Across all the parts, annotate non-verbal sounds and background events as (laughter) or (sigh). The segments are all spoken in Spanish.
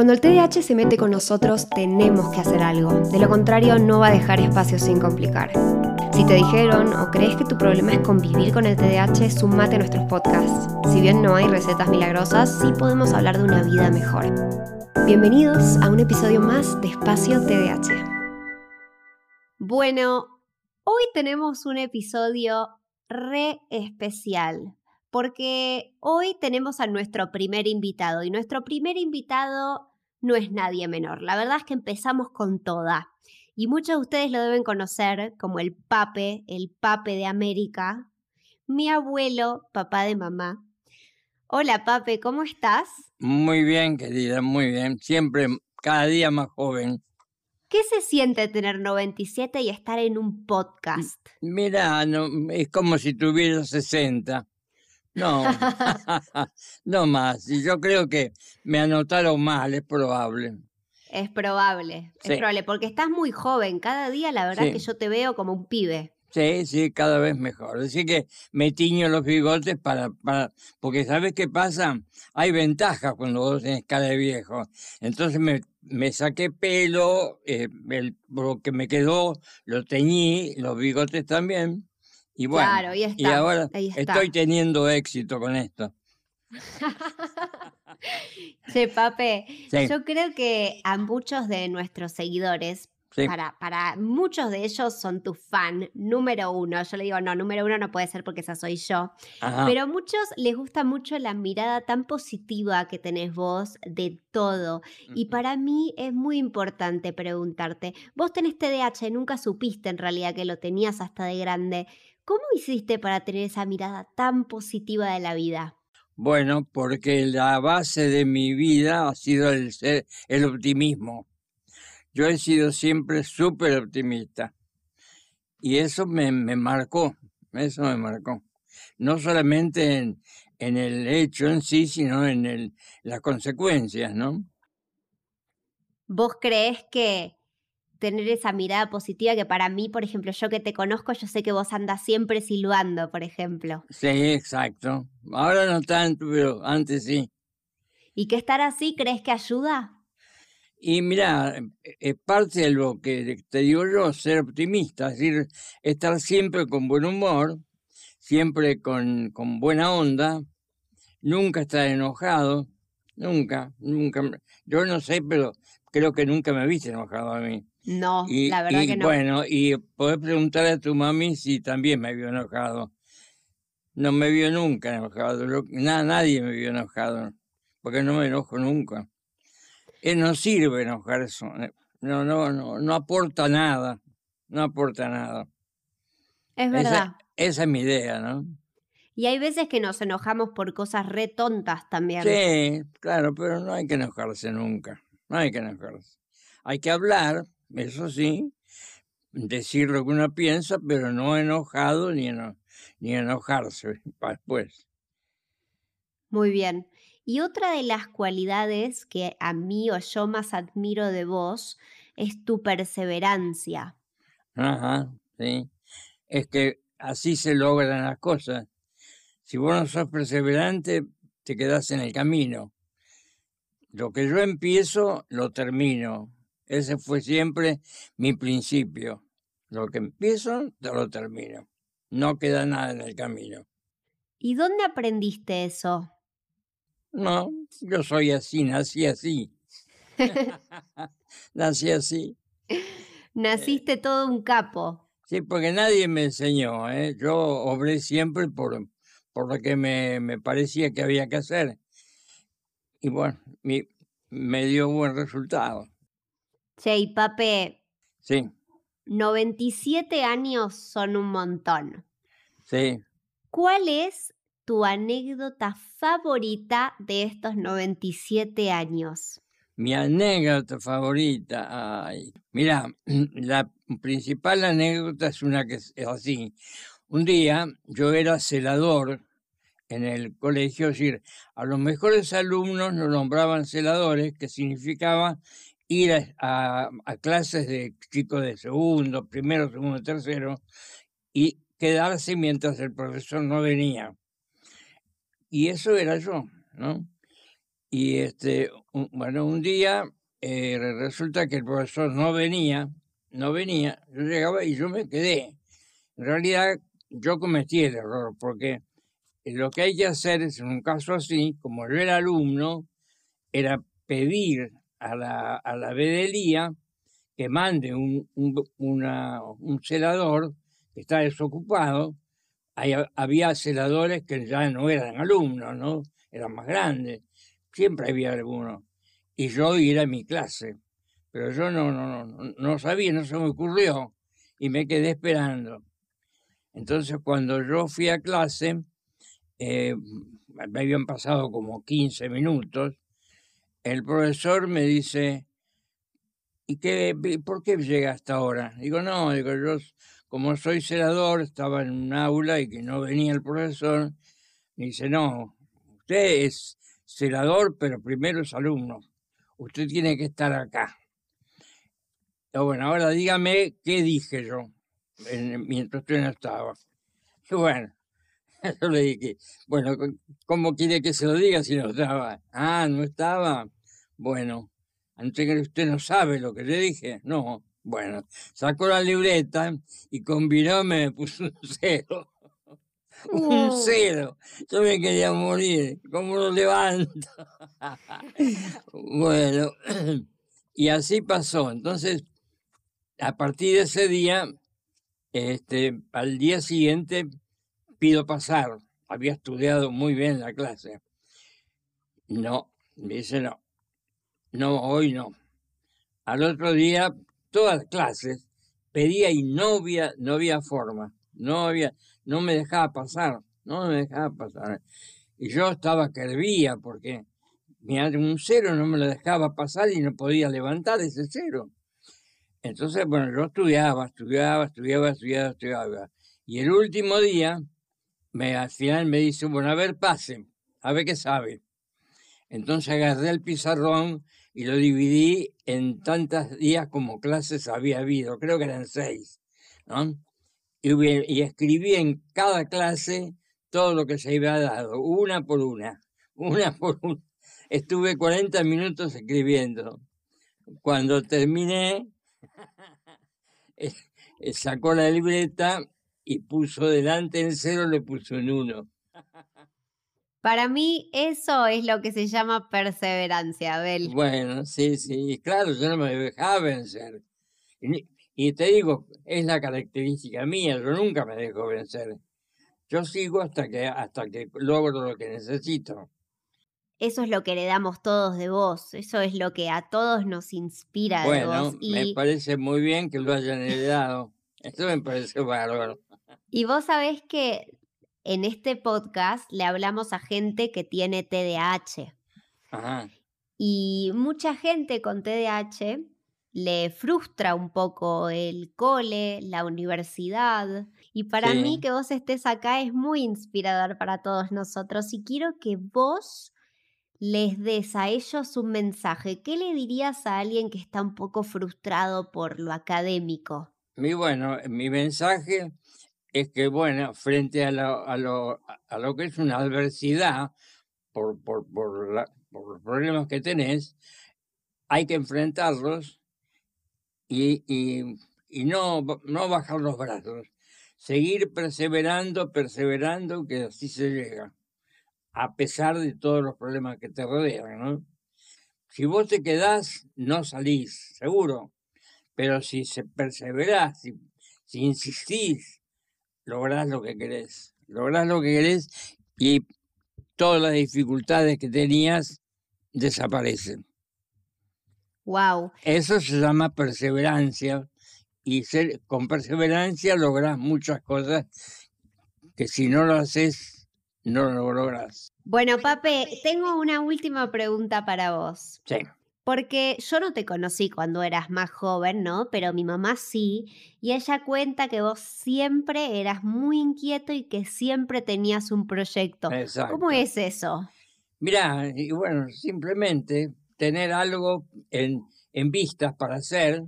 Cuando el TDAH se mete con nosotros, tenemos que hacer algo. De lo contrario, no va a dejar espacio sin complicar. Si te dijeron o crees que tu problema es convivir con el TDAH, sumate a nuestros podcasts. Si bien no hay recetas milagrosas, sí podemos hablar de una vida mejor. Bienvenidos a un episodio más de Espacio TDAH. Bueno, hoy tenemos un episodio re especial porque hoy tenemos a nuestro primer invitado y nuestro primer invitado no es nadie menor. La verdad es que empezamos con toda. Y muchos de ustedes lo deben conocer como el Pape, el Pape de América, mi abuelo, papá de mamá. Hola Pape, ¿cómo estás? Muy bien, querida, muy bien. Siempre, cada día más joven. ¿Qué se siente tener 97 y estar en un podcast? Mira, no, es como si tuviera 60. No, (laughs) no más. Y yo creo que me anotaron mal, es probable. Es probable, es probable, porque estás muy joven. Cada día la verdad que yo te veo como un pibe. Sí, sí, cada vez mejor. Así que me tiño los bigotes para, para, porque ¿sabes qué pasa? Hay ventajas cuando vos tenés cara de viejo. Entonces me, me saqué pelo, eh, el, lo que me quedó lo teñí, los bigotes también. Y bueno, y ahora estoy teniendo éxito con esto. (laughs) sí, Pape, yo creo que a muchos de nuestros seguidores, para, para muchos de ellos son tu fan número uno. Yo le digo, no, número uno no puede ser porque esa soy yo. Pero a muchos les gusta mucho la mirada tan positiva que tenés vos de todo. Y para mí es muy importante preguntarte, vos tenés TDAH, nunca supiste en realidad que lo tenías hasta de grande. ¿Cómo hiciste para tener esa mirada tan positiva de la vida? Bueno, porque la base de mi vida ha sido el, el optimismo. Yo he sido siempre súper optimista. Y eso me, marcó, eso me marcó. No solamente en, en el hecho en sí, sino en el, las consecuencias, ¿no? ¿Vos crees que tener esa mirada positiva que para mí, por ejemplo, yo que te conozco, yo sé que vos andas siempre silbando, por ejemplo. Sí, exacto. Ahora no tanto, pero antes sí. ¿Y que estar así crees que ayuda? Y mira, es parte de lo que te digo yo, ser optimista, es decir, estar siempre con buen humor, siempre con, con buena onda, nunca estar enojado, nunca, nunca. Yo no sé, pero creo que nunca me viste enojado a mí. No, la verdad que no. Bueno, y podés preguntarle a tu mami si también me vio enojado. No me vio nunca enojado, nadie me vio enojado, porque no me enojo nunca. Eh, no sirve enojar eso, eh, no, no, no, no aporta nada, no aporta nada. Es verdad. Esa, es mi idea, ¿no? Y hay veces que nos enojamos por cosas re tontas también. Sí, claro, pero no hay que enojarse nunca, no hay que enojarse. Hay que hablar, eso sí, decir lo que uno piensa, pero no enojado ni, ni enojarse (laughs) después. Muy bien. Y otra de las cualidades que a mí o yo más admiro de vos es tu perseverancia. Ajá, sí. Es que así se logran las cosas. Si vos no sos perseverante, te quedás en el camino. Lo que yo empiezo, lo termino. Ese fue siempre mi principio. Lo que empiezo, te lo termino. No queda nada en el camino. ¿Y dónde aprendiste eso? No, yo soy así, nací así. (laughs) (laughs) nací así. Naciste todo un capo. Sí, porque nadie me enseñó. ¿eh? Yo obré siempre por, por lo que me, me parecía que había que hacer. Y bueno, mi, me dio buen resultado. Che, y Pape. Sí. 97 años son un montón. Sí. ¿Cuál es tu anécdota favorita de estos 97 años? Mi anécdota favorita, ay, mira, (clears throat) la principal anécdota es una que es así. Un día yo era celador en el colegio, es decir, a los mejores alumnos nos nombraban celadores, que significaba ir a, clases de chicos de segundo, primero, segundo, tercero, y quedarse mientras el profesor no venía. Y eso era yo, ¿no? Y este, bueno, un día eh, resulta que el profesor no venía, no venía, yo llegaba y yo me quedé. En realidad yo cometí el error, porque lo que hay que hacer es, en un caso así, como yo era alumno, era pedir a la, a la bedelía que mande un, un, celador que está desocupado. había celadores que ya no eran alumnos, ¿no? Eran más grandes. Siempre había alguno. Y yo iba a mi clase. Pero yo no, no, no, no sabía, no se me ocurrió. Y me quedé esperando. Entonces, cuando yo fui a clase, eh, me habían pasado como 15 minutos, el profesor me dice, ¿y qué, por qué llega hasta ahora? Digo, no, digo, yo como soy celador, estaba en un aula y que no venía el profesor, me dice, no, usted es celador, pero primero es alumno, usted tiene que estar acá. bueno, ahora dígame qué dije yo mientras usted no estaba. Y (laughs) bueno, (laughs) le dije, bueno, ¿cómo quiere que se lo diga si no estaba? Ah, no estaba. Bueno, antes que usted no sabe lo que le dije. No, bueno, sacó la libreta y combinó me (laughs) puso un cero. (laughs) Un cero. Yo me quería morir. ¿Cómo lo levanto? bueno, (clears throat) y así pasó. Entonces, a partir de ese día, este, al día siguiente pido pasar. Había estudiado muy bien la clase. No, me dice no. No, hoy no. Al otro día, todas las clases, pedía y no había, no había forma. No había, no me dejaba pasar. No me dejaba pasar. Y yo estaba que hervía porque un cero no me lo dejaba pasar y no podía levantar ese cero. Entonces, bueno, yo estudiaba, estudiaba, estudiaba, estudiaba, estudiaba. Y el último día, me, al final me dice, bueno, a ver, pase, a ver qué sabe. Entonces agarré el pizarrón y lo dividí en tantos días como clases había habido, creo que eran seis, ¿no? Y, y escribí en cada clase todo lo que se había dado, una por una, (laughs) una por una. Estuve 40 minutos escribiendo. Cuando terminé, (laughs) eh, sacó la libreta y puso delante el cero, le puso un uno. Para mí eso es lo que se llama perseverancia, Abel. Bueno, sí, sí, claro, yo no me dejaba vencer. Y, te digo, es la característica mía, yo nunca me dejo vencer. Yo sigo hasta que, hasta que logro lo que necesito. Eso es lo que heredamos todos de vos, eso es lo que a todos nos inspira de vos. Y... me parece muy bien que lo hayan heredado. Eso me parece bárbaro. Y vos sabés que en este podcast le hablamos a gente que tiene TDAH. Y mucha gente con TDAH le frustra un poco el cole, la universidad. Y para mí que vos estés acá es muy inspirador para todos nosotros. Y quiero que vos les des a ellos un mensaje. ¿Qué le dirías a alguien que está un poco frustrado por lo académico? Mi bueno, mi mensaje es que, bueno, frente a lo, a lo, a lo que es una adversidad por, por, por, los problemas que tenés, hay que enfrentarlos y, y, y no, no bajar los brazos. Seguir perseverando, perseverando, que así se llega, a pesar de todos los problemas que te rodean, ¿no? Si vos te quedás, no salís, seguro. Pero si se perseverás, si, si insistís, lográs lo que querés. Lográs lo que querés y todas las dificultades que tenías desaparecen. Wow. Eso se llama perseverancia y ser, con perseverancia lográs muchas cosas que si no lo haces no lo logras. Bueno, Pape, tengo una última pregunta para vos. Sí. Porque yo no te conocí cuando eras más joven, ¿no? Pero mi mamá sí. Y ella cuenta que vos siempre eras muy inquieto y que siempre tenías un proyecto. Exacto. ¿Cómo es eso? Mira, y bueno, simplemente tener algo en, en vistas para hacer,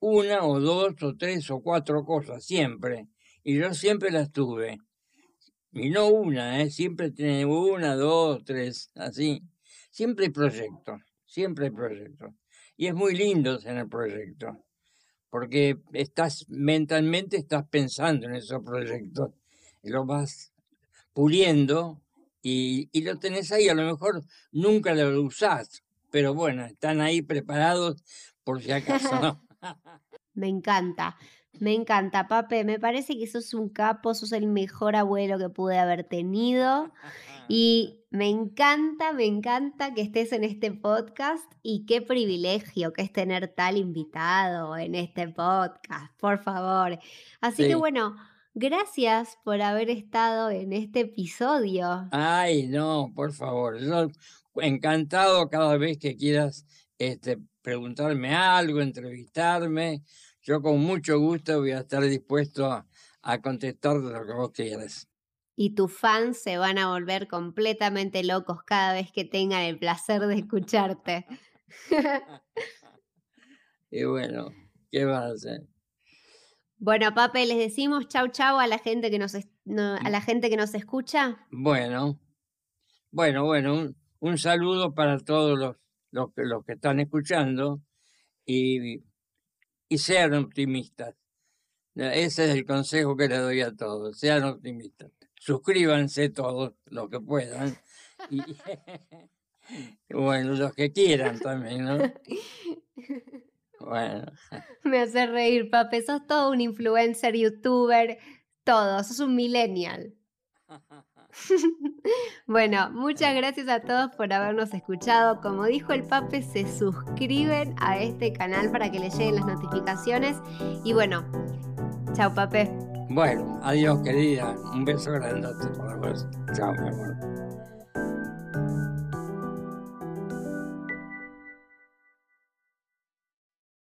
una o dos o tres o cuatro cosas, siempre. Y yo siempre las tuve. Y no una, ¿eh? siempre tenía una, dos, tres, así siempre hay proyectos, siempre hay proyectos. Y es muy lindo tener proyectos, porque estás mentalmente estás pensando en esos proyectos, y los vas puliendo y, y lo tenés ahí, a lo mejor nunca lo usás, pero bueno, están ahí preparados por si acaso. (laughs) Me encanta. Me encanta, Pape. Me parece que sos un capo, sos el mejor abuelo que pude haber tenido. Y me encanta, me encanta que estés en este podcast y qué privilegio que es tener tal invitado en este podcast, por favor. Así que bueno, gracias por haber estado en este episodio. Ay, no, por favor. Yo encantado cada vez que quieras este, preguntarme algo, entrevistarme yo con mucho gusto voy a estar dispuesto a, contestar lo que vos quieras. Y tus fans se van a volver completamente locos cada vez que tengan el placer de escucharte. (laughs) (laughs) y bueno, ¿qué va a hacer? Bueno, Pape, les decimos chau chau a la gente que nos, a la gente que nos escucha. Bueno, bueno, bueno, un, saludo para todos los, los, los que están escuchando y y sean optimistas. Ese es el consejo que le doy a todos, sean optimistas. Suscríbanse todos los que puedan. Y, (laughs) bueno, los que quieran también, ¿no? Bueno. Me hace reír, papi. Sos todo un influencer, youtuber, todo. Sos un millennial. (laughs) (laughs) bueno, muchas gracias a todos por habernos escuchado. Como dijo el Pape, se suscriben a este canal para que les lleguen las notificaciones. Y bueno, chao Pape. Bueno, adiós querida. Un beso vos. Chao, mi amor.